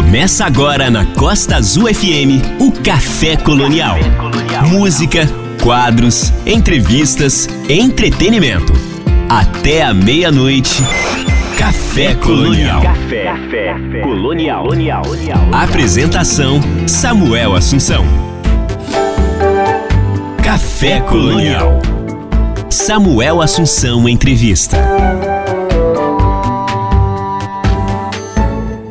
Começa agora na Costa Azul FM o Café Colonial. Música, quadros, entrevistas, entretenimento. Até a meia-noite. Café Colonial. Café, Colonial. Apresentação: Samuel Assunção. Café Colonial. Samuel Assunção Entrevista.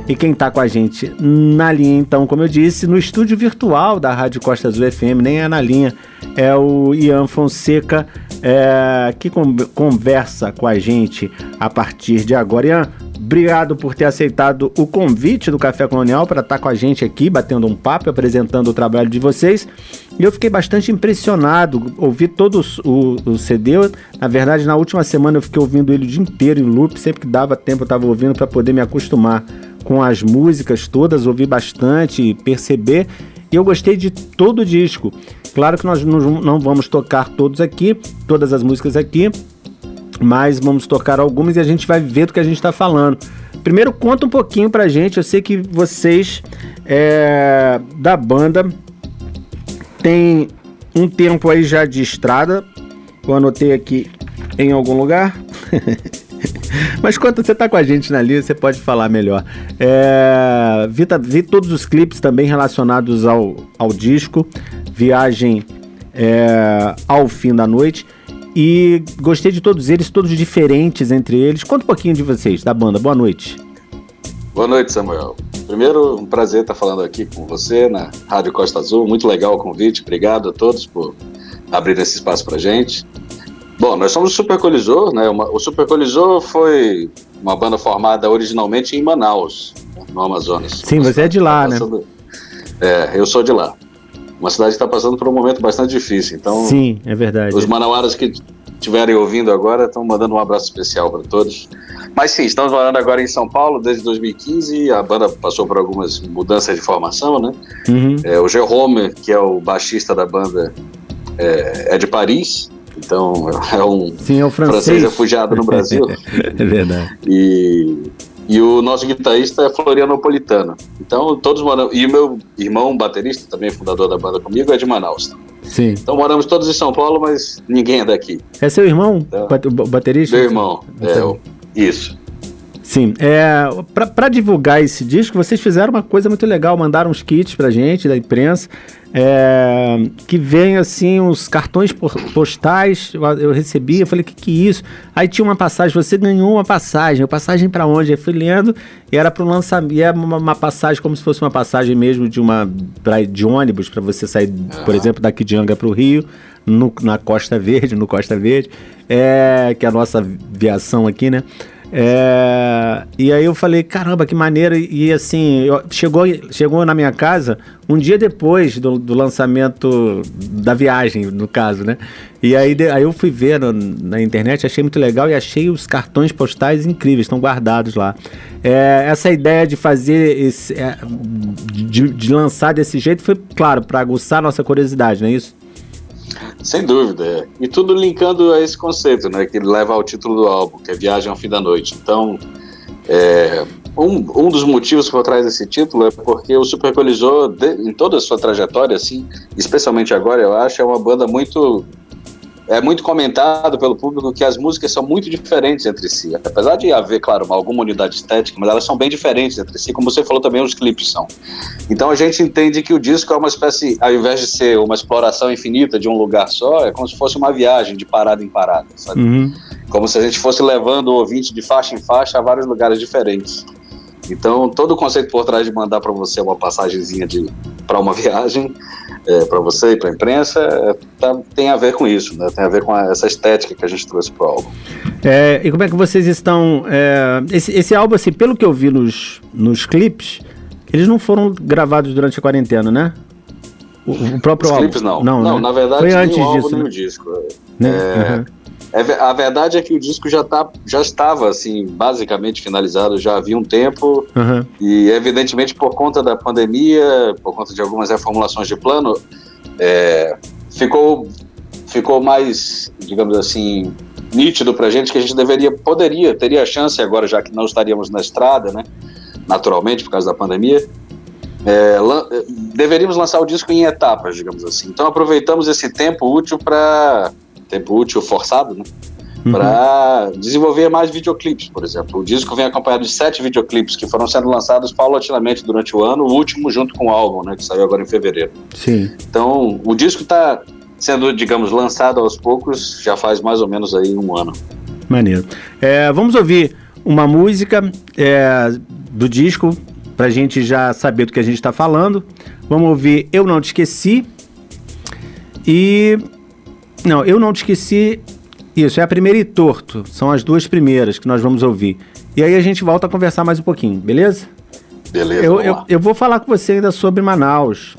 E quem está com a gente na linha, então, como eu disse, no estúdio virtual da Rádio Costa Azul FM, nem é na linha, é o Ian Fonseca, é, que conversa com a gente a partir de agora. Ian, obrigado por ter aceitado o convite do Café Colonial para estar tá com a gente aqui, batendo um papo, apresentando o trabalho de vocês. E eu fiquei bastante impressionado, ouvi todos o, o CD. Na verdade, na última semana eu fiquei ouvindo ele o dia inteiro em loop, sempre que dava tempo eu estava ouvindo para poder me acostumar com as músicas todas, ouvi bastante, perceber. E eu gostei de todo o disco. Claro que nós não vamos tocar todos aqui, todas as músicas aqui, mas vamos tocar algumas e a gente vai ver do que a gente está falando. Primeiro, conta um pouquinho pra gente. Eu sei que vocês é, da banda tem um tempo aí já de estrada. Eu anotei aqui em algum lugar. Mas quando você está com a gente na lista, você pode falar melhor. É, vi, vi, todos os clipes também relacionados ao, ao disco, Viagem é, ao Fim da Noite. E gostei de todos eles, todos diferentes entre eles. Conta um pouquinho de vocês, da banda. Boa noite. Boa noite, Samuel. Primeiro, um prazer estar falando aqui com você na Rádio Costa Azul. Muito legal o convite. Obrigado a todos por abrir esse espaço para gente. Bom, nós somos o Supercolisor, né? Uma, o Supercolisor foi uma banda formada originalmente em Manaus, no Amazonas. Sim, você é de lá, tá passando... né? É, eu sou de lá. Uma cidade que está passando por um momento bastante difícil. Então, sim, é verdade. Os manauaras que estiverem ouvindo agora estão mandando um abraço especial para todos. Mas sim, estamos morando agora em São Paulo desde 2015. A banda passou por algumas mudanças de formação, né? Uhum. É, o Jerome, que é o baixista da banda, é, é de Paris. Então, é um, Sim, é francês. francês refugiado no Brasil. é verdade. E, e o nosso guitarrista é florianopolitano. Então, todos moram. E o meu irmão, baterista, também fundador da banda comigo, é de Manaus. Sim. Então, moramos todos em São Paulo, mas ninguém é daqui. É seu irmão, então, o baterista? Meu irmão, é, isso. Sim, é, para divulgar esse disco, vocês fizeram uma coisa muito legal, mandaram uns kits pra gente da imprensa, é, que vem assim uns cartões postais, eu, eu recebi, eu falei, que que é isso? Aí tinha uma passagem, você ganhou uma passagem, passagem para onde? Aí fui lendo, e era para o lançamento, e era uma, uma, passagem como se fosse uma passagem mesmo de uma pra, de ônibus, para você sair, por exemplo, daqui de Anga para o Rio, no, na Costa Verde, no Costa Verde, é, que é a nossa viação aqui, né? É, e aí eu falei, caramba, que maneiro. E, assim, eu, chegou, chegou na minha casa um dia depois do, do, lançamento da viagem, no caso, né? E aí, de, aí eu fui ver no, na internet, achei muito legal e achei os cartões postais incríveis, estão guardados lá. É, essa ideia de fazer esse. É, de, de lançar desse jeito foi, claro, para aguçar nossa curiosidade, não é isso? Sem dúvida. É. E tudo linkando a esse conceito, né? Que leva ao título do álbum, que é Viagem ao Fim da Noite. Então, é, um, um dos motivos por trás desse título é porque o Supercolisor, em toda a sua trajetória, assim, especialmente agora, eu acho, é uma banda muito é muito comentado pelo público que as músicas são muito diferentes entre si. Apesar de haver, claro, alguma unidade estética, mas elas são bem diferentes entre si, como você falou também, os clipes são. Então a gente entende que o disco é uma espécie, ao invés de ser uma exploração infinita de um lugar só, é como se fosse uma viagem de parada em parada, sabe? Uhum. Como se a gente fosse levando o ouvinte de faixa em faixa a vários lugares diferentes. Então, todo o conceito por trás de mandar para você uma passagemzinha para uma viagem é, para você e para a imprensa é, tá, tem a ver com isso, né? tem a ver com a, essa estética que a gente trouxe para o álbum. É, e como é que vocês estão. É, esse, esse álbum, assim, pelo que eu vi nos, nos clipes, eles não foram gravados durante a quarentena, né? O, o próprio Os álbum. clipes não. Não, não né? na verdade, Foi antes álbum, disso, nem né? o disco. Né? Uhum. É, a verdade é que o disco já, tá, já estava, assim, basicamente finalizado já havia um tempo. Uhum. E, evidentemente, por conta da pandemia, por conta de algumas reformulações de plano, é, ficou, ficou mais, digamos assim, nítido para a gente que a gente deveria, poderia, teria a chance agora, já que não estaríamos na estrada, né? Naturalmente, por causa da pandemia, é, lan deveríamos lançar o disco em etapas, digamos assim. Então aproveitamos esse tempo útil para tempo útil forçado, né? Uhum. Para desenvolver mais videoclipes, por exemplo. O disco vem acompanhado de sete videoclipes que foram sendo lançados paulatinamente durante o ano, o último junto com o álbum, né, que saiu agora em fevereiro. Sim. Então, o disco está sendo, digamos, lançado aos poucos, já faz mais ou menos aí um ano. Maneiro. É, vamos ouvir uma música é, do disco para a gente já saber do que a gente está falando. Vamos ouvir Eu Não Te Esqueci. E. Não, Eu Não Te Esqueci. Isso, é a primeira e torto. São as duas primeiras que nós vamos ouvir. E aí a gente volta a conversar mais um pouquinho, beleza? Beleza. Eu, eu, eu, vou falar com você ainda sobre Manaus.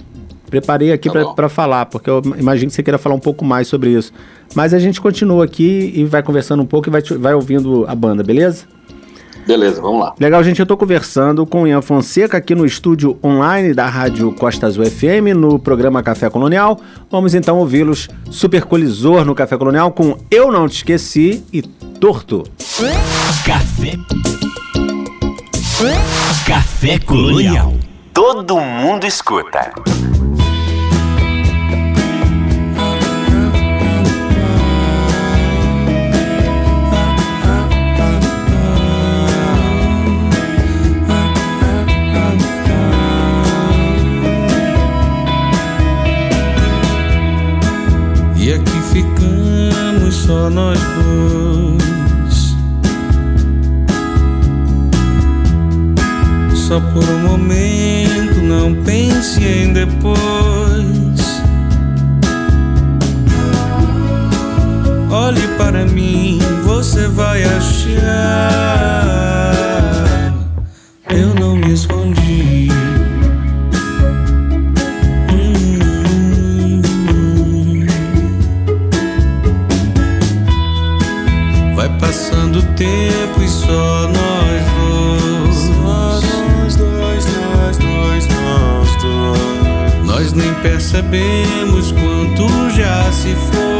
Preparei aqui tá para falar, porque eu imagino que você queira falar um pouco mais sobre isso. Mas a gente continua aqui e vai conversando um pouco e vai, vai ouvindo a banda, beleza? Beleza, vamos lá. Legal, gente. Eu estou conversando com o Ian Fonseca aqui no estúdio online da Rádio Costa Azul FM, no programa Café Colonial. Vamos então ouvi-los super colisor no Café Colonial com Eu Não Te Esqueci e Torto. Café. Café Colonial. Todo mundo escuta. Só nós dois. Só por um momento, não pense em depois. Olhe para mim, você vai achar. Percebemos quanto já se foi.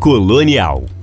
Colonial.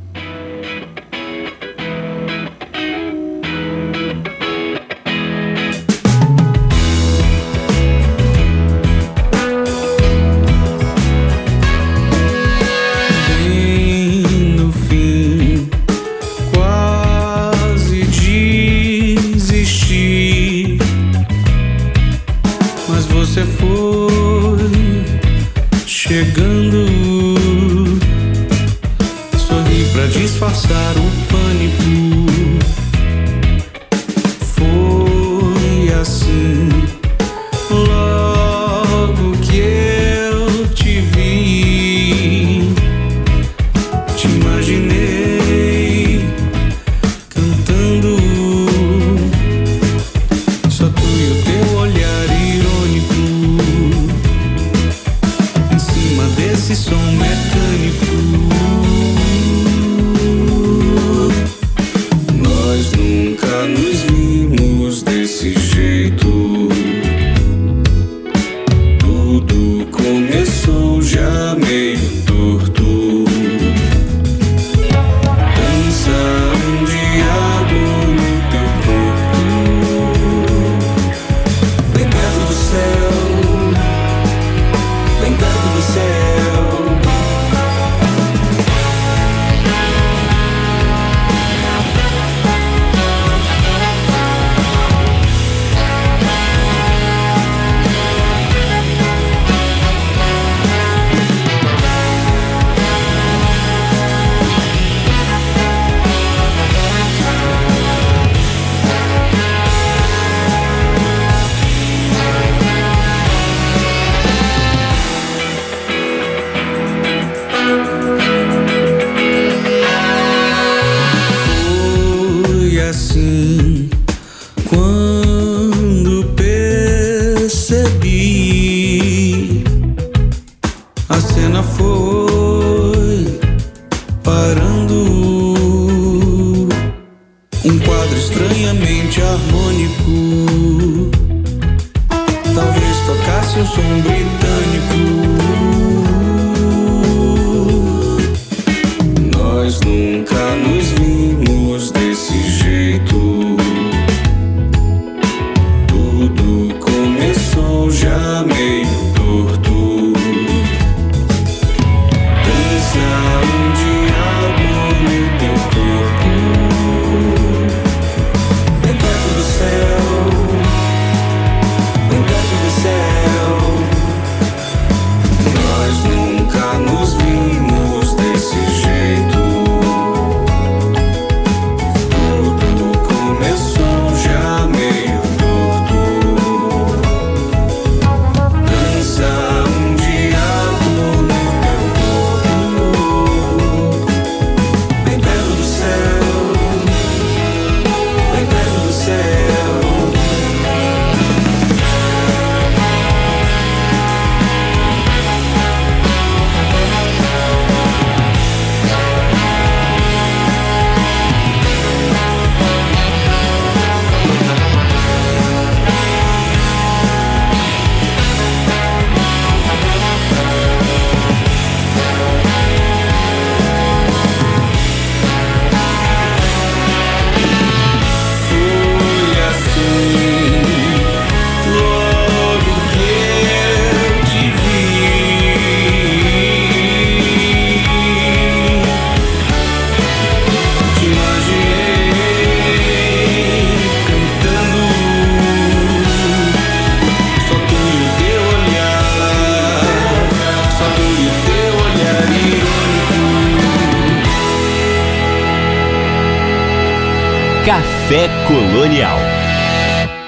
Colonial.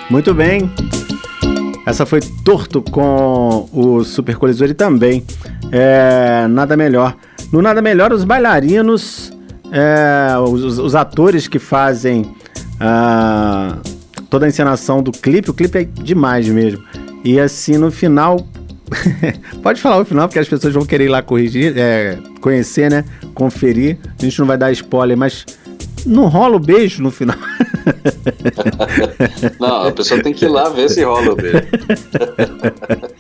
Muito bem. Essa foi Torto com o Super Colisor e também é, Nada Melhor. No Nada Melhor, os bailarinos, é, os, os, atores que fazem ah, toda a encenação do clipe, o clipe é demais mesmo. E assim, no final, Pode falar o final, porque as pessoas vão querer ir lá corrigir, é, conhecer, né? Conferir. A gente não vai dar spoiler, mas não rola o beijo no final. não, a pessoa tem que ir lá ver se rola o beijo.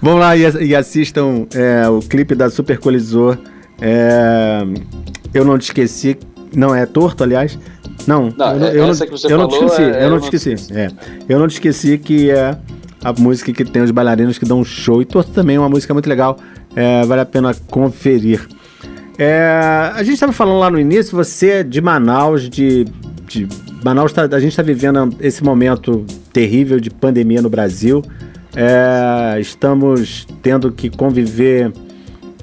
Vão lá e, assistam é, o clipe da Super Colisor É, eu não te esqueci. Não, é torto, aliás. Não, Não, eu, não- é- eu não, eu te esqueci. é- eu não te esqueci. É, eu não te esqueci que é a música que tem os bailarinos que dão um show. E torto também é uma música muito legal. É, vale a pena conferir. É, a gente estava falando lá no início, você é de Manaus, de, de Manaus, tá- a gente está vivendo esse momento terrível de pandemia no Brasil. É, estamos tendo que conviver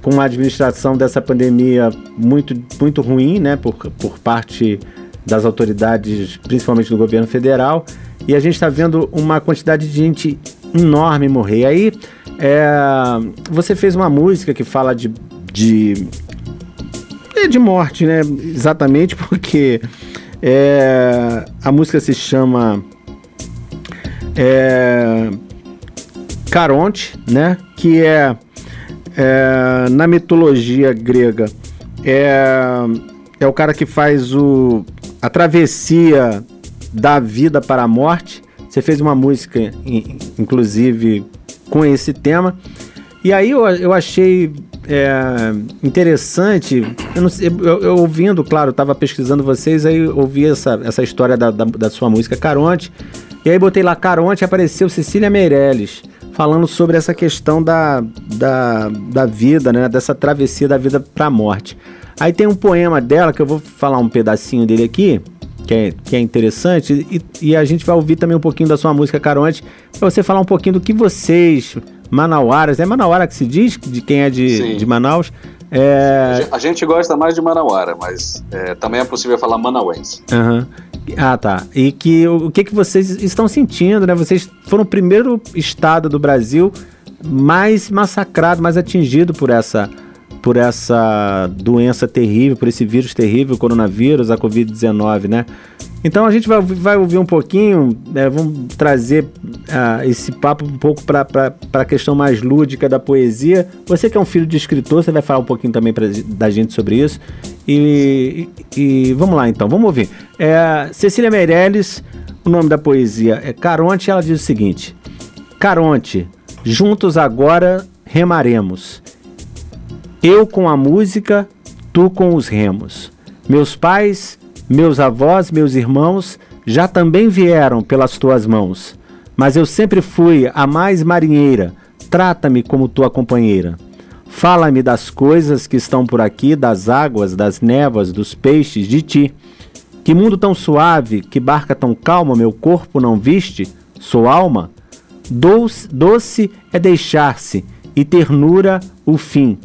com uma administração dessa pandemia muito, muito ruim, né, por, por parte das autoridades, principalmente do governo federal, e a gente está vendo uma quantidade de gente enorme morrer. Aí, é, você fez uma música que fala de, de, de morte, né, exatamente porque é, a música se chama é, Caronte, né, que é é, na mitologia grega, é, é o cara que faz o, a travessia da vida para a morte. Você fez uma música, in- inclusive, com esse tema. E aí eu, eu achei é, interessante, eu, não eu- eu ouvindo, claro, estava pesquisando vocês, aí ouvi essa, essa história da, da, da sua música Caronte, e aí botei lá Caronte e apareceu Cecília Meirelles, falando sobre essa questão da, da, da vida, né, dessa travessia da vida para a morte. Aí tem um poema dela, que eu vou falar um pedacinho dele aqui, que é, que é interessante, e, e a gente vai ouvir também um pouquinho da sua música Caronte, para você falar um pouquinho do que vocês, manauaras, é manauara que se diz, de quem é de, Sim. de Manaus, A é... A gente gosta mais de Manauara, mas é, também é possível falar manauense. aham. Ah, tá. E que o, o que, que vocês estão sentindo, né? Vocês foram o primeiro estado do Brasil mais massacrado, mais atingido por essa por essa doença terrível, por esse vírus terrível, o coronavírus, a Covid-19, né? Então a gente vai, ouvir- vai ouvir um pouquinho, né, vamos trazer ah, esse papo um pouco para a questão mais lúdica da poesia. Você que é um filho de escritor, você vai falar um pouquinho também pra, da gente sobre isso. E, e- e vamos lá então, vamos ouvir. É, Cecília Meirelles, o nome da poesia é Caronte, ela diz o seguinte: Caronte, juntos agora remaremos. Eu com a música, tu com os remos. Meus pais, meus avós, meus irmãos já também vieram pelas tuas mãos. Mas eu sempre fui a mais marinheira. Trata-me como tua companheira. Fala-me das coisas que estão por aqui, das águas, das névoas, dos peixes, de ti. Que mundo tão suave, que barca tão calma meu corpo não viste? Sou alma? Doce, doce é deixar-se, e ternura o fim.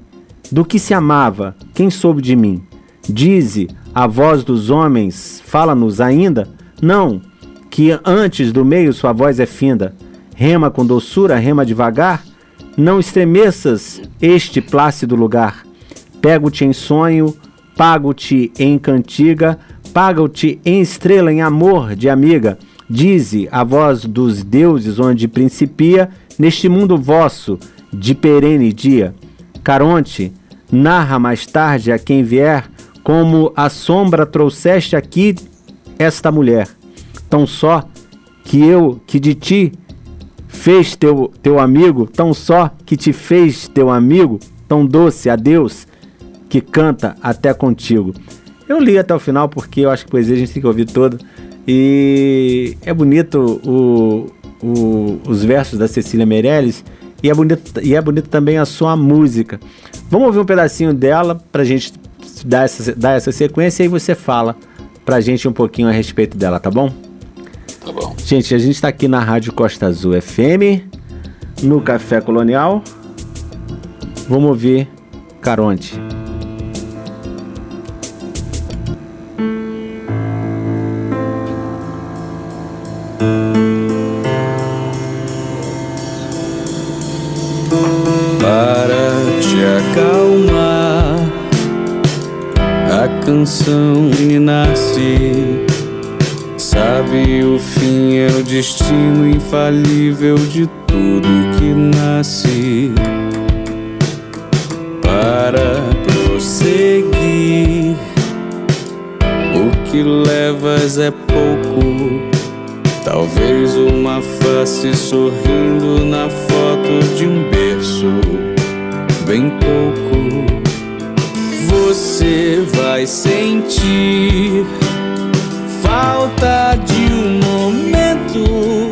Do que se amava, quem soube de mim? Dize, a voz dos homens, fala-nos ainda? Não, que antes do meio sua voz é finda. Rema com doçura, rema devagar. Não estremeças este plácido lugar. Pego-te em sonho, pago-te em cantiga, pago-te em estrela, em amor de amiga. Dize a voz dos deuses onde principia neste mundo vosso de perene dia. Caronte, narra mais tarde a quem vier como a sombra trouxeste aqui esta mulher. Tão só que eu, que de ti fez teu, teu amigo, tão só que te fez teu amigo, tão doce a Deus, que canta até contigo. Eu li até o final porque eu acho que poesia a gente tem que ouvir toda. E é bonito o, o- os versos da Cecília Meirelles e é, bonito, e é bonito também a sua música. Vamos ouvir um pedacinho dela pra gente dar essa, dar essa sequência e aí você fala pra gente um pouquinho a respeito dela, tá bom? Tá bom. Gente, a gente está aqui na Rádio Costa Azul FM, no Café Colonial. Vamos ouvir Caronte. Que levas é pouco. Talvez uma face sorrindo na foto de um berço, bem pouco. você vai sentir falta de um momento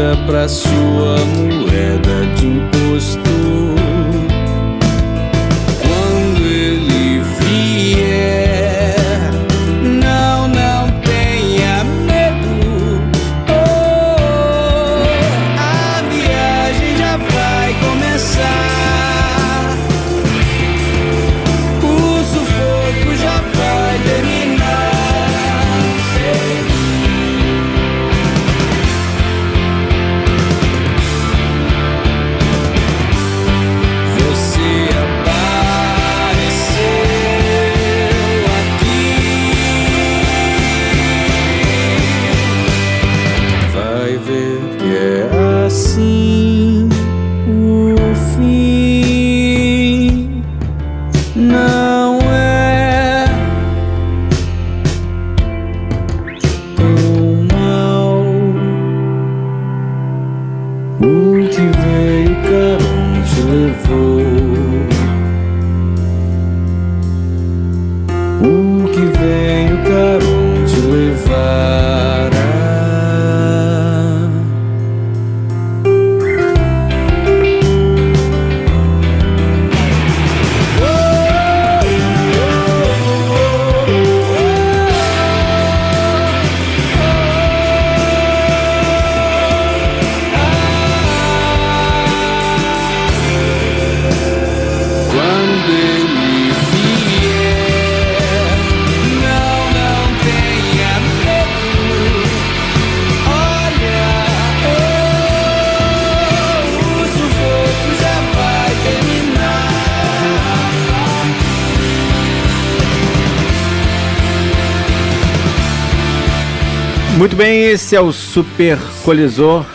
estendida pra sua moeda de esse é o Super Colisor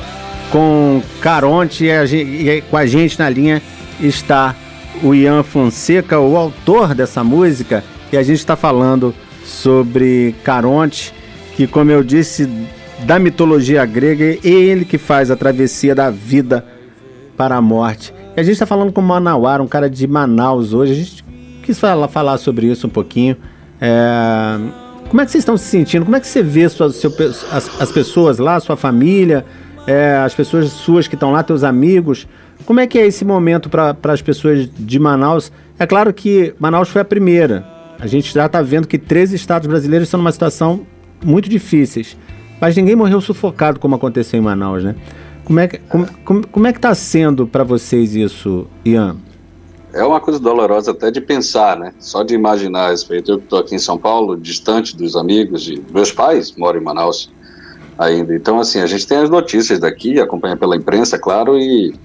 com Caronte e, com a gente na linha está o Ian Fonseca, o autor dessa música, e a gente está falando sobre Caronte, que como eu disse, da mitologia grega, é ele que faz a travessia da vida para a morte. E a gente está falando com o Manauara, um cara de Manaus hoje. A gente quis falar, falar sobre isso um pouquinho. É, Como é que vocês estão se sentindo? Como é que você vê sua- seu as, as pessoas lá, sua família, é, as pessoas suas que estão lá, teus amigos? Como é que é esse momento para as pessoas de Manaus? É claro que Manaus foi a primeira. A gente já está vendo que 13 estados brasileiros estão numa situação muito difíceis. Mas ninguém morreu sufocado como aconteceu em Manaus, né? Como é que, como, como, como é tá sendo para vocês isso, Ian? É uma coisa dolorosa até de pensar, né? Só de imaginar a respeito. Eu que estou aqui em São Paulo, distante dos amigos, de meus pais moram em Manaus ainda. Então, assim, a gente tem as notícias daqui, acompanha pela imprensa, claro, e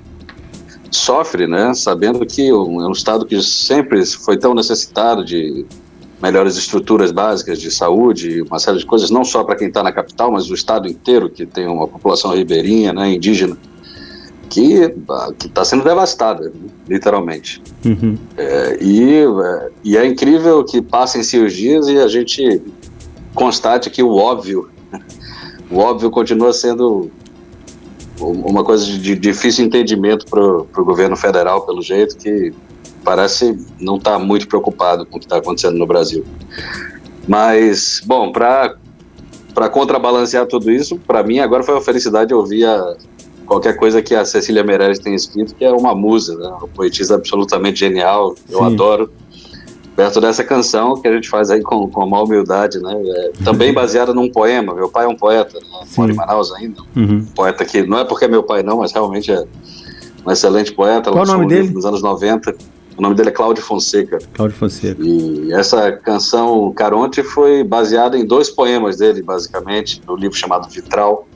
sofre, né? Sabendo que é um estado que sempre foi tão necessitado de melhores estruturas básicas de saúde, uma série de coisas, não só para quem está na capital, mas o estado inteiro, que tem uma população ribeirinha, né, indígena, que está sendo devastada, literalmente. Uhum. É, e, é, e é incrível que passem-se os dias e a gente constate que o óbvio, o óbvio continua sendo uma coisa de, difícil entendimento para o governo federal, pelo jeito que parece não estar muito preocupado com o que está acontecendo no Brasil. Mas, bom, para contrabalancear tudo isso, para mim agora foi uma felicidade ouvir a, qualquer coisa que a Cecília Meirelles tem escrito, que é uma musa, né? uma poetisa absolutamente genial, eu Sim. adoro. Perto dessa canção que a gente faz aí com, com uma humildade, né? É, também baseada num poema. Meu pai é um poeta, né? mora em Manaus ainda. Uhum. Um poeta que não é porque é meu pai, não, mas realmente é um excelente poeta. Qual o nome um dele? Nos anos 90. O nome dele é Cláudio Fonseca. Cláudio Fonseca. E essa canção Caronte foi baseada em dois poemas dele, basicamente, no livro chamado Vitral,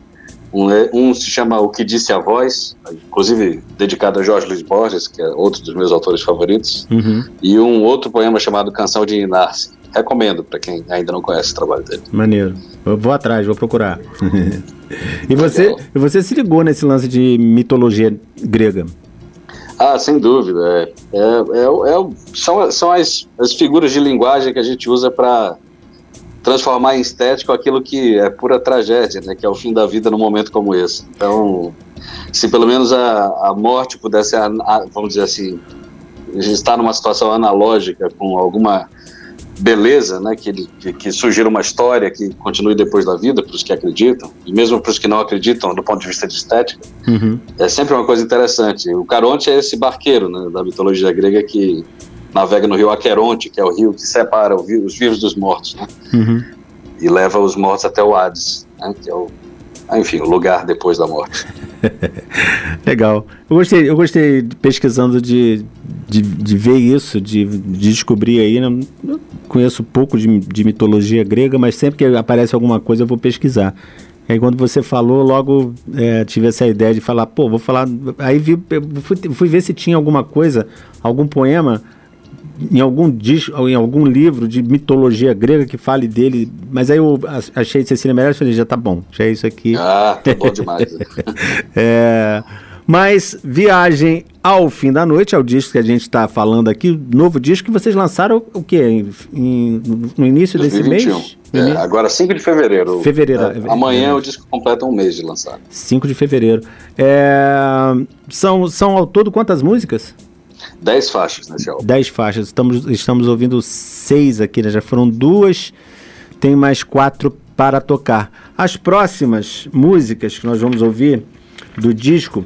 Um, é, um, se chama O Que Disse a Voz, inclusive dedicado a Jorge Luiz Borges, que é outro dos meus autores favoritos, Uhum. e um outro poema chamado Canção de Inácio. Recomendo para quem ainda não conhece o trabalho dele. Maneiro. Eu vou atrás, vou procurar. e você, Legal. você se ligou nesse lance de mitologia grega? Ah, sem dúvida. É, é, é, é são são as, as figuras de linguagem que a gente usa para transformar em estético aquilo que é pura tragédia, né? Que é o fim da vida num momento como esse. Então, se pelo menos a, a morte pudesse, a- a- vamos dizer assim, está numa situação analógica com alguma beleza, né? Que, ele- que, que sugira uma história que continue depois da vida, para os que acreditam, e mesmo para os que não acreditam do ponto de vista de estética. Uhum. É sempre uma coisa interessante. O Caronte é esse barqueiro né, da mitologia grega que navega no rio Aqueronte, que é o rio que separa os vivos dos mortos, né, Uhum. e leva os mortos até o Hades, né, que é o, enfim, o lugar depois da morte. Legal. Eu gostei, eu gostei pesquisando de, de, de ver isso, de, de descobrir aí. Não, não conheço pouco de, de mitologia grega, mas sempre que aparece alguma coisa eu vou pesquisar. E aí quando você falou, logo é, tive essa ideia de falar, pô, vou falar. Aí vi, fui, fui ver se tinha alguma coisa, algum poema em algum disco, em algum livro de mitologia grega que fale dele, mas aí eu ach- achei Cecília Meirelles e falei, já tá bom, já é isso aqui. Ah, tá bom demais. É, mas Viagem ao Fim da Noite é o disco que a gente está falando aqui, novo disco que vocês lançaram o quê? Em- em- no início desse 2021. mês? É, Ini- agora, 5 de fevereiro. Fevereiro, É, é, amanhã é. o disco completa um mês de lançado. 5 de fevereiro. É, são, são ao todo quantas músicas? 10 faixas nesse álbum. 10 faixas. Estamos, estamos ouvindo seis aqui, né? Já foram duas, tem mais quatro para tocar. As próximas músicas que nós vamos ouvir do disco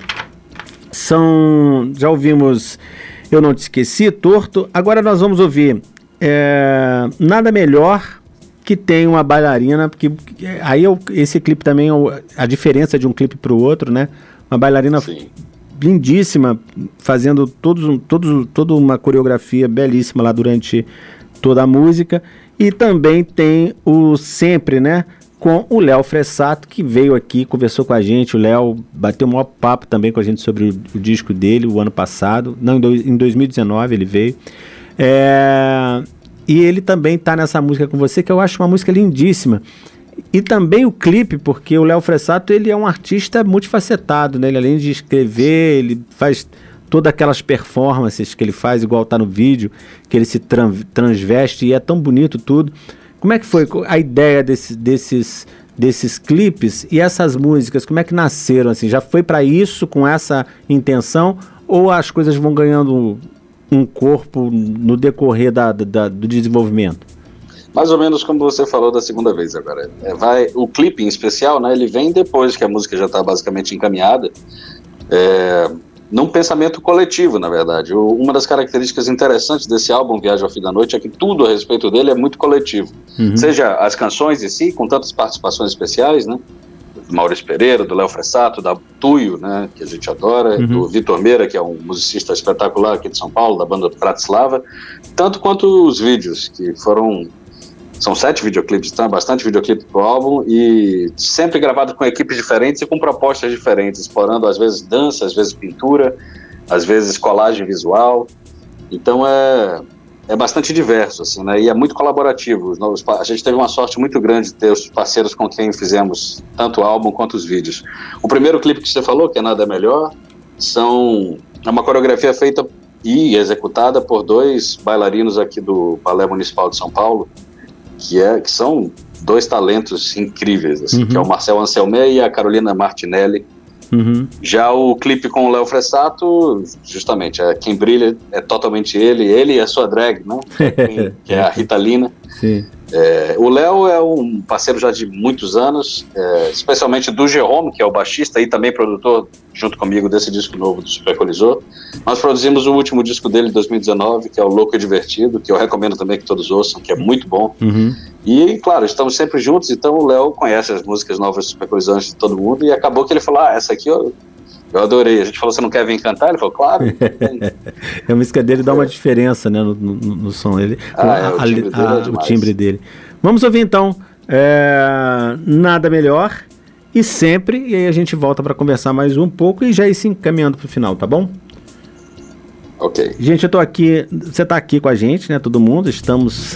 são. Já ouvimos Eu Não Te Esqueci, Torto. Agora nós vamos ouvir é, Nada Melhor que tem uma bailarina, porque porque aí eu- esse clipe também, é a diferença de um clipe para o outro, né? Uma bailarina Sim. Lindíssima, fazendo todos, todos, toda uma coreografia belíssima lá durante toda a música. E também tem o Sempre, né? Com o Léo Fressato, que veio aqui, conversou com a gente. O Léo bateu um maior papo também com a gente sobre o, o disco dele o ano passado. Não, em, dois- em 2019 ele veio. É, e ele também tá nessa música com você, que eu acho uma música lindíssima. E também o clipe, porque o Léo Fressato ele é um artista multifacetado, né? Ele, além de escrever, ele faz todas aquelas performances que ele faz, igual tá no vídeo, que ele se tran- transveste e é tão bonito tudo. Como é que foi a ideia desse- desses, desses clipes e essas músicas? Como é que nasceram? Assim, já foi para isso com essa intenção ou as coisas vão ganhando um corpo no decorrer da- da- do desenvolvimento? Mais ou menos como você falou da segunda vez agora. É, vai, o clipe em especial, né, ele vem depois que a música já está basicamente encaminhada, é, num pensamento coletivo, na verdade. O- uma das características interessantes desse álbum, Viagem ao Fim da Noite, é que tudo a respeito dele é muito coletivo. Uhum. Seja as canções em si, com tantas participações especiais, né? Do Maurício Pereira, do Léo Fressato, da Tuyo, né, que a gente adora, Uhum. do Vitor Meira, que é um musicista espetacular aqui de São Paulo, da banda Bratislava, tanto quanto os vídeos, que foram são sete videoclipes, então é bastante videoclipe pro álbum e sempre gravado com equipes diferentes e com propostas diferentes, explorando às vezes dança, às vezes pintura, às vezes colagem visual. Então é é bastante diverso assim, né? E é muito colaborativo. Os novos a gente teve uma sorte muito grande de ter os parceiros com quem fizemos tanto o álbum quanto os vídeos. O primeiro clipe que você falou, que é nada melhor, são é uma coreografia feita e executada por dois bailarinos aqui do Balé Municipal de São Paulo, que, é, que são dois talentos incríveis, assim, Uhum. que é o Marcel Anselme e a Carolina Martinelli. Uhum. Já o clipe com o Léo Fressato, justamente, é, quem brilha é totalmente ele, ele e a sua drag, né? Que é a Rita Lina. Sim. É, o Léo é um parceiro já de muitos anos, é, especialmente do Jerome, que é o baixista e também produtor, junto comigo, desse disco novo do Supercolisor. Nós produzimos o último disco dele de 2019, que é o Louco e Divertido, que eu recomendo também que todos ouçam, que é muito bom. Uhum. E, claro, estamos sempre juntos, então o Léo conhece as músicas novas do Supercolisor antes de todo mundo, e acabou que ele falou, ah, essa aqui eu, eu adorei. A gente falou, você não quer vir cantar? Ele falou, claro. A música dele dá uma diferença né, no, no- no som. Ele, Ah, é, o a- timbre dele é a- o timbre dele. Vamos ouvir então é, Nada Melhor. e sempre, e aí a gente volta para conversar mais um pouco e já ir se encaminhando para o final, tá bom? Ok. Gente, eu tô aqui, você tá aqui com a gente, né, todo mundo, estamos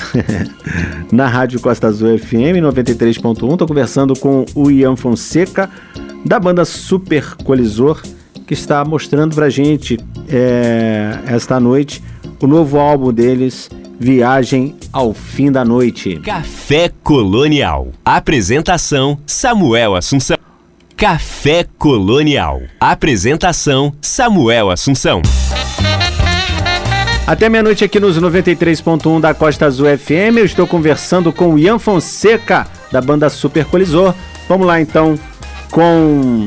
na Rádio Costa Azul FM 93.1, tô conversando com o Ian Fonseca, da banda Super Colisor, que está mostrando pra gente é, esta noite o novo álbum deles, Viagem ao Fim da Noite. Café Colonial. Apresentação: Samuel Assunção. Café Colonial. Apresentação: Samuel Assunção. Até meia-noite aqui nos 93.1 da Costa Azul FM, eu estou conversando com o Ian Fonseca, da banda Super Colisor. Vamos lá então com.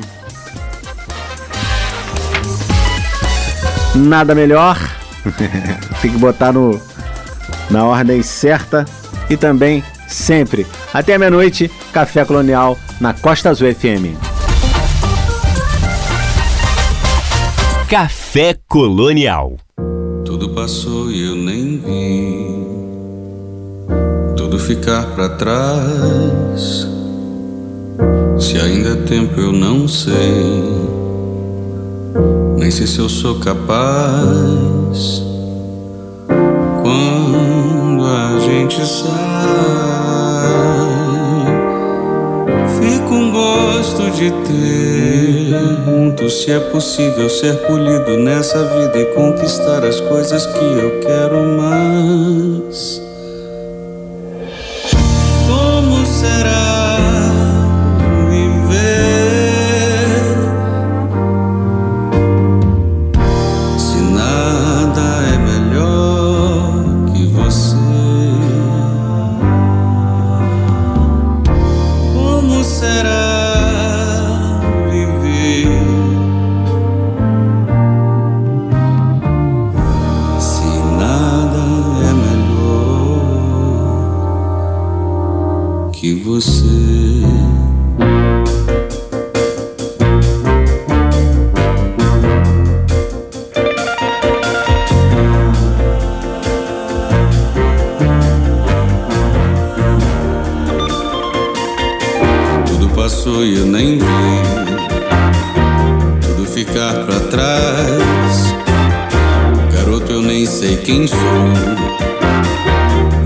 Nada melhor. Tem que botar no, na ordem certa e também sempre. Até meia-noite, Café Colonial na Costa Azul FM. Café Colonial. Tudo passou e eu nem vi. Tudo ficar para trás. Se ainda é tempo eu não sei. Nem sei se eu sou capaz. Quando a gente sai, fica um gosto de ter. Se é possível ser polido nessa vida e conquistar as coisas que eu quero mais. Que você? Tudo passou e eu nem vi tudo ficar pra trás. Garoto, eu nem sei quem sou.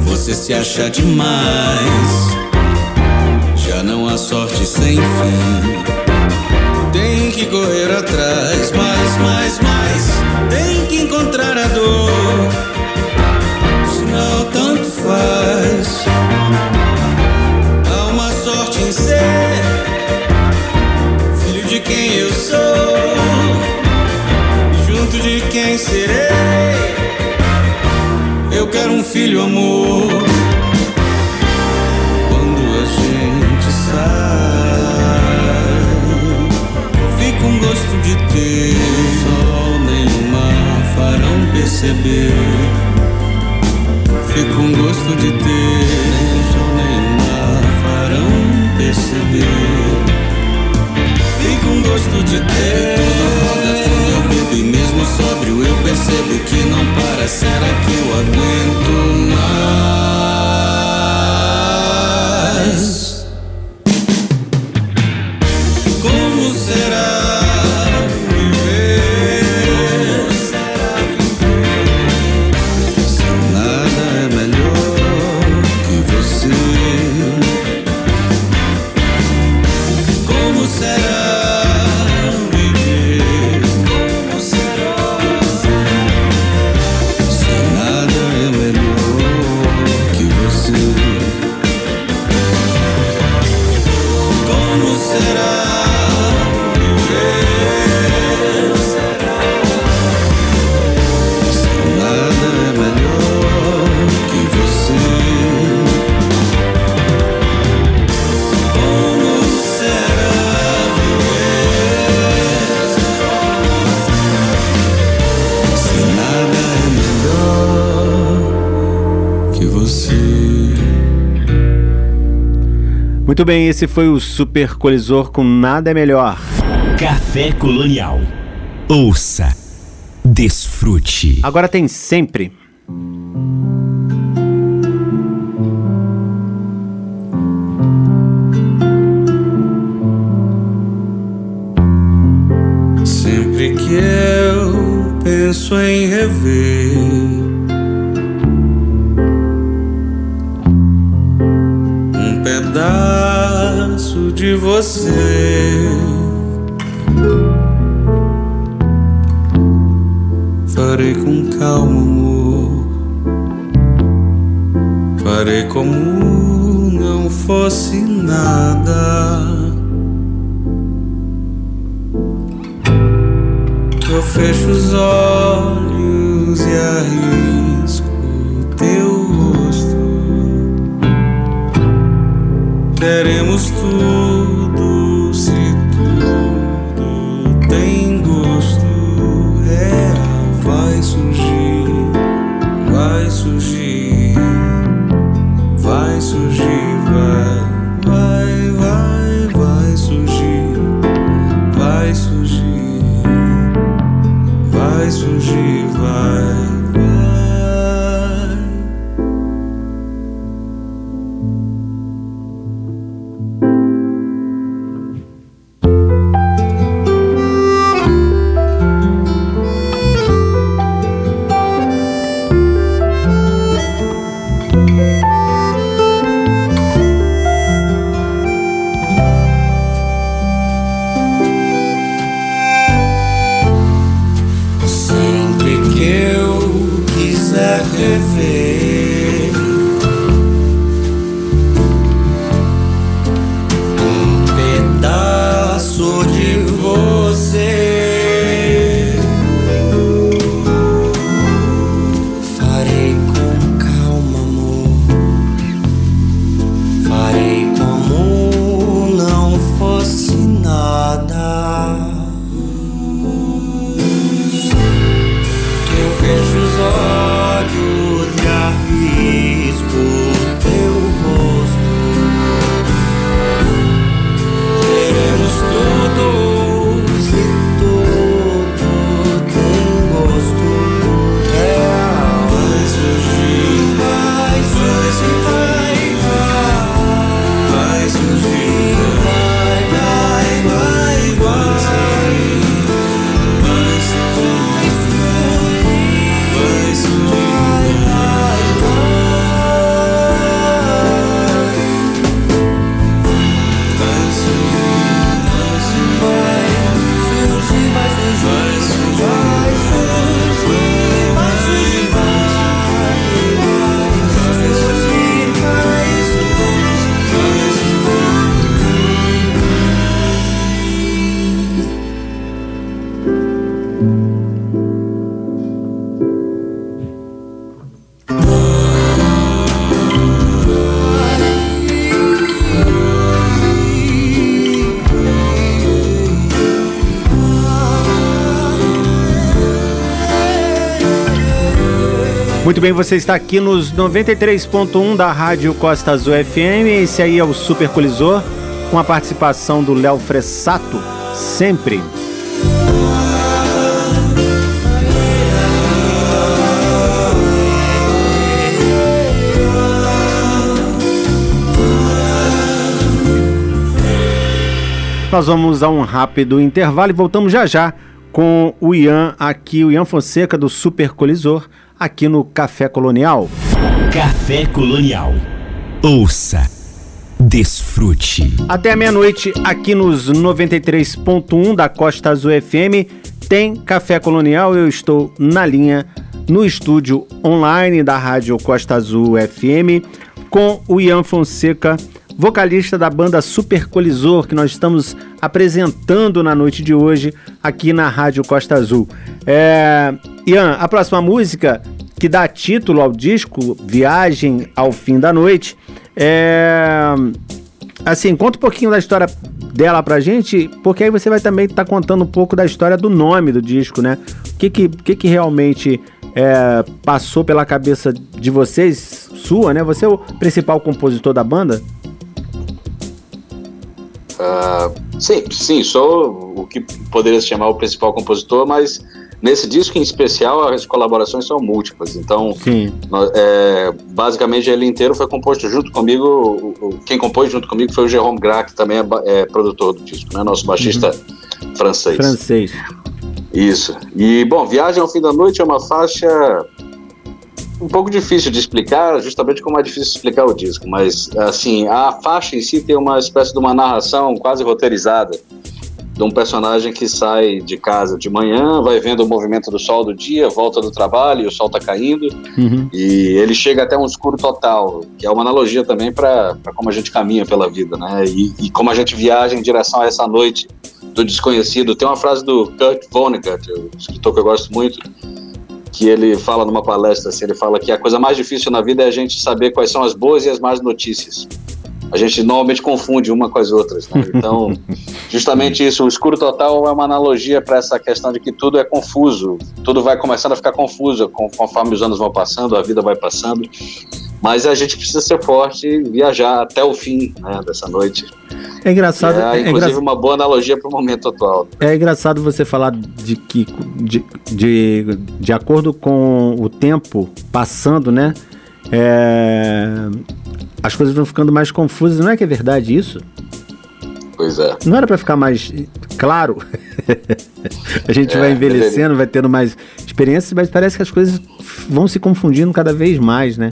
Você se acha demais. Não há sorte sem fim. Tem que correr atrás, mais, mais, mais. Tem que encontrar a dor. Senão tanto faz. Há uma sorte em ser filho de quem eu sou, junto de quem serei. Eu quero um filho, amor. Gosto de ter. Sol nem o mar farão perceber. Fica um gosto de ter. Nem o sol nem o mar farão perceber. Fica um gosto de ter. Toda roda quando eu e mesmo sóbrio eu percebo que não para. Será que eu aguento mais? Muito bem, esse foi o Super Colisor com Nada é Melhor. Café Colonial. Ouça, desfrute. Agora tem sempre. Sempre que eu penso em rever Calma, amor. Farei como não fosse nada. Eu fecho os olhos Muito bem, você está aqui nos 93.1 da Rádio Costa Azul FM. Esse aí é o Super Colisor, com a participação do Léo Fressato, sempre. Nós vamos a um rápido intervalo e voltamos já já com o Ian aqui, o Ian Fonseca do Super Colisor, aqui no Café Colonial. Café Colonial. Ouça, desfrute. Até meia-noite, aqui nos 93.1 da Costa Azul FM, tem Café Colonial. Eu estou na linha, no estúdio online da Rádio Costa Azul FM, com o Ian Fonseca, vocalista da banda Super Colisor, que nós estamos apresentando na noite de hoje aqui na Rádio Costa Azul. É... Ian, a próxima música que dá título ao disco, Viagem ao Fim da Noite, é... Assim, conta um pouquinho da história dela pra gente, porque aí você vai também estar contando um pouco da história do nome do disco, né? O que que, que, que realmente é, passou pela cabeça de vocês, sua, né? Você é o principal compositor da banda? Ah, sim, sim, sou o que poderia se chamar o principal compositor, mas nesse disco em especial as colaborações são múltiplas. Então, nós- é, basicamente ele inteiro foi composto junto comigo. o- o- quem compôs junto comigo foi o Jérôme Grac, que também é, é produtor do disco, né? Nosso baixista francês. Francês. Isso. E, bom, Viagem ao Fim da Noite é uma faixa um pouco difícil de explicar, justamente como é difícil explicar o disco, mas assim, a faixa em si tem uma espécie de uma narração quase roteirizada de um personagem que sai de casa de manhã, vai vendo o movimento do sol do dia, volta do trabalho, e o sol tá caindo, uhum. e ele chega até um escuro total, que é uma analogia também para como a gente caminha pela vida, né? E, e, como a gente viaja em direção a essa noite do desconhecido. Tem uma frase do Kurt Vonnegut, um escritor que eu gosto muito, que ele fala numa palestra, assim, ele fala que a coisa mais difícil na vida é a gente saber quais são as boas e as más notícias. A gente normalmente confunde uma com as outras. Né? Então, justamente isso, o escuro total é uma analogia para essa questão de que tudo é confuso, tudo vai começando a ficar confuso conforme os anos vão passando, a vida vai passando. Mas a gente precisa ser forte e viajar até o fim né, dessa noite. É engraçado. É, é inclusive, engra... uma boa analogia para o momento atual. É engraçado você falar de que, de, de, de acordo com o tempo passando, né? É, as coisas vão ficando mais confusas. Não é que é verdade isso? Pois é. Não era para ficar mais claro? a gente é, vai envelhecendo, vai tendo mais experiências, mas parece que as coisas vão se confundindo cada vez mais, né?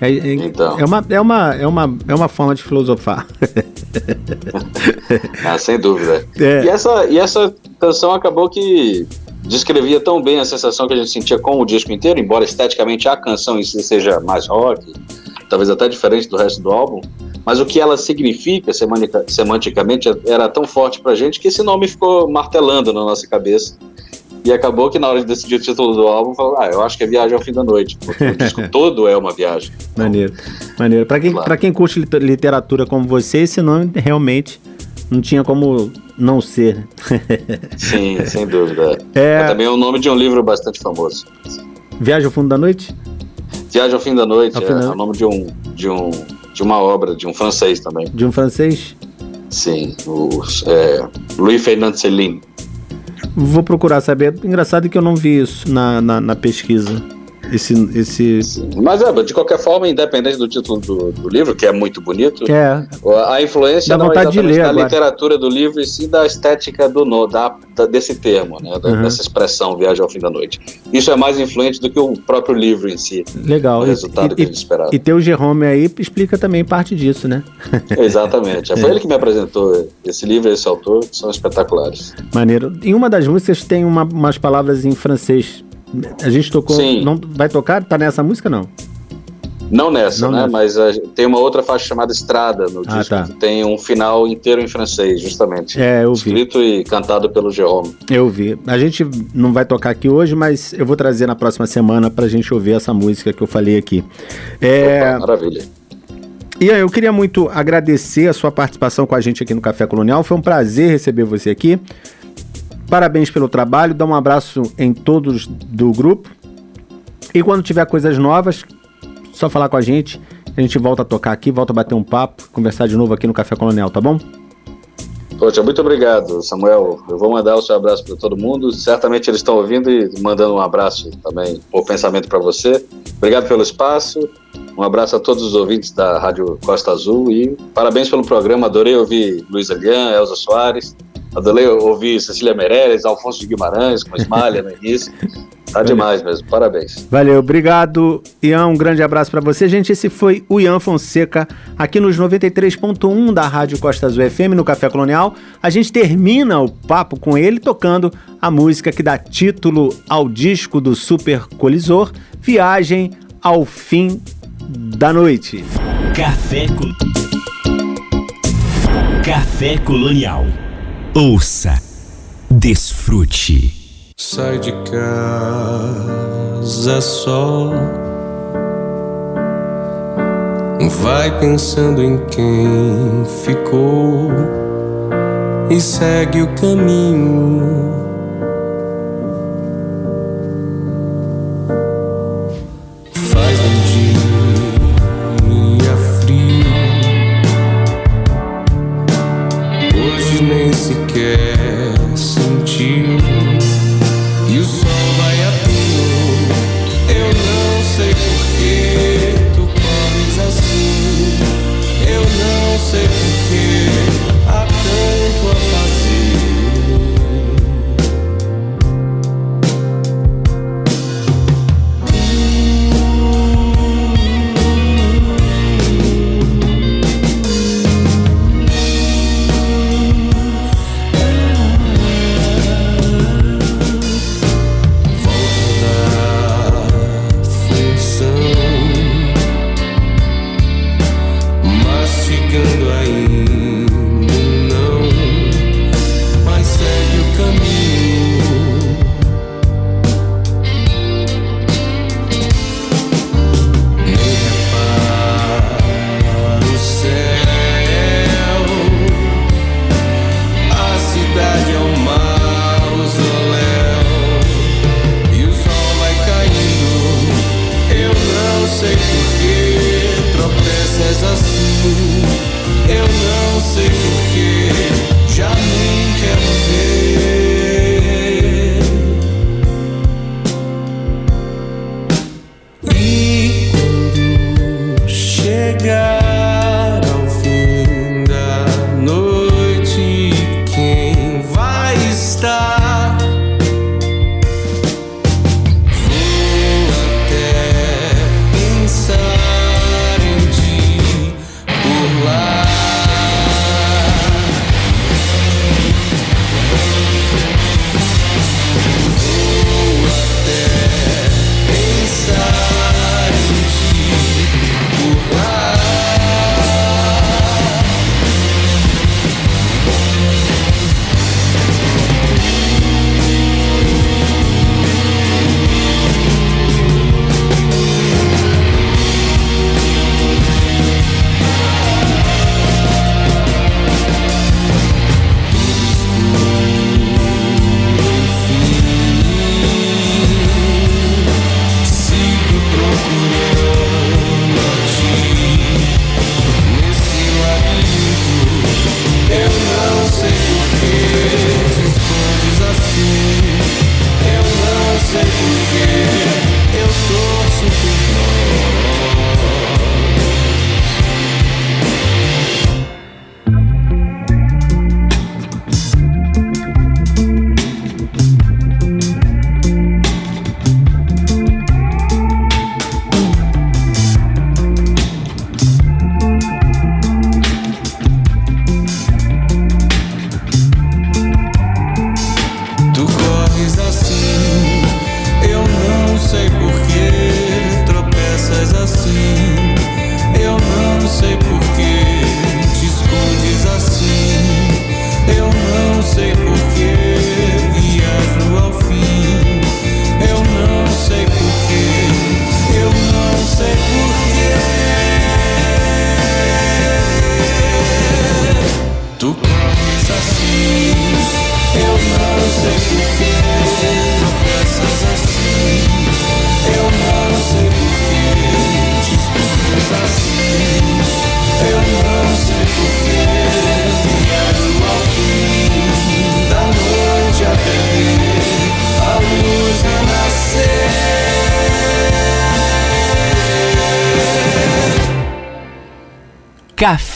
É, é, então. é, uma, é, uma, é, uma, é uma forma de filosofar. ah, sem dúvida. É. E, essa, e essa canção acabou que descrevia tão bem a sensação que a gente sentia com o disco inteiro, embora esteticamente a canção em si seja mais rock, talvez até diferente do resto do álbum, mas o que ela significa semanticamente era tão forte pra gente que esse nome ficou martelando na nossa cabeça. E acabou que na hora de decidir o título do álbum, falou, ah, eu acho que é Viagem ao Fim da Noite, porque o disco todo é uma viagem. Maneiro, maneiro. Pra quem, claro. Pra quem curte literatura como você, esse nome realmente não tinha como não ser. Sim, sem dúvida. É... também é o nome de um livro bastante famoso. Viagem ao Fundo da Noite? Viagem ao Fim da Noite, é, é o nome de, um, de, um, de uma obra, de um francês também. De um francês? Sim, o, é, Louis Fernand Céline. Vou procurar saber. Engraçado que eu não vi isso na, na, na pesquisa. Esse, esse... Mas é, de qualquer forma, independente do título do, do livro, que é muito bonito, é. a influência não é exatamente da agora. literatura do livro e sim da estética do no, da, da desse termo, né, uhum. dessa expressão Viagem ao Fim da Noite. Isso é mais influente do que o próprio livro em si. Legal. O resultado e, que a gente esperava. E ter o Jerome aí explica também parte disso, né? Exatamente. Foi é. ele que me apresentou esse livro e esse autor, que são espetaculares. Maneiro. Em uma das músicas tem uma, umas palavras em francês a gente tocou. Sim. Não, vai tocar? Tá nessa música não? Não nessa, não né? Nessa. Mas a, tem uma outra faixa chamada Estrada no ah, disco, tá. que tem um final inteiro em francês, justamente. É, eu vi. Escrito e cantado pelo Jerome. Eu vi. A gente não vai tocar aqui hoje, mas eu vou trazer na próxima semana pra gente ouvir essa música que eu falei aqui. É... Opa, maravilha. Ian, eu queria muito agradecer a sua participação com a gente aqui no Café Colonial. Foi um prazer receber você aqui. Parabéns pelo trabalho, dá um abraço em todos do grupo. E quando tiver coisas novas, só falar com a gente. A gente volta a tocar aqui, volta a bater um papo, conversar de novo aqui no Café Colonial, tá bom? Poxa, muito obrigado, Samuel. Eu vou mandar o seu abraço para todo mundo. Certamente eles estão ouvindo e mandando um abraço também, o pensamento para você. Obrigado pelo espaço. Um abraço a todos os ouvintes da Rádio Costa Azul e parabéns pelo programa. Adorei ouvir Luiz Alian, Elza Soares. Adorei ouvir Cecília Meirelles, Alfonso de Guimarães, com Esmalha no início. Tá demais mesmo, parabéns. Valeu, obrigado, Ian. Um grande abraço para você. Gente, esse foi o Ian Fonseca aqui nos 93.1 da Rádio Costa Azul FM no Café Colonial. A gente termina o papo com ele tocando a música que dá título ao disco do Super Colisor, Viagem ao Fim da Noite. Café, Café Colonial. Ouça, desfrute. Sai de casa só. Vai pensando em quem ficou e segue o caminho.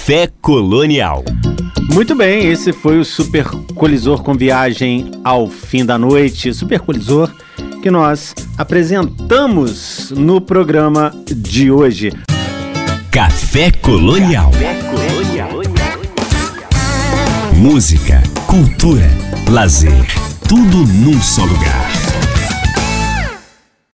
Café Colonial. Muito bem, esse foi o Super Colisor com viagem ao fim da noite. Super Colisor que nós apresentamos no programa de hoje. Café Colonial. Café Colonial. Música, cultura, lazer, tudo num só lugar.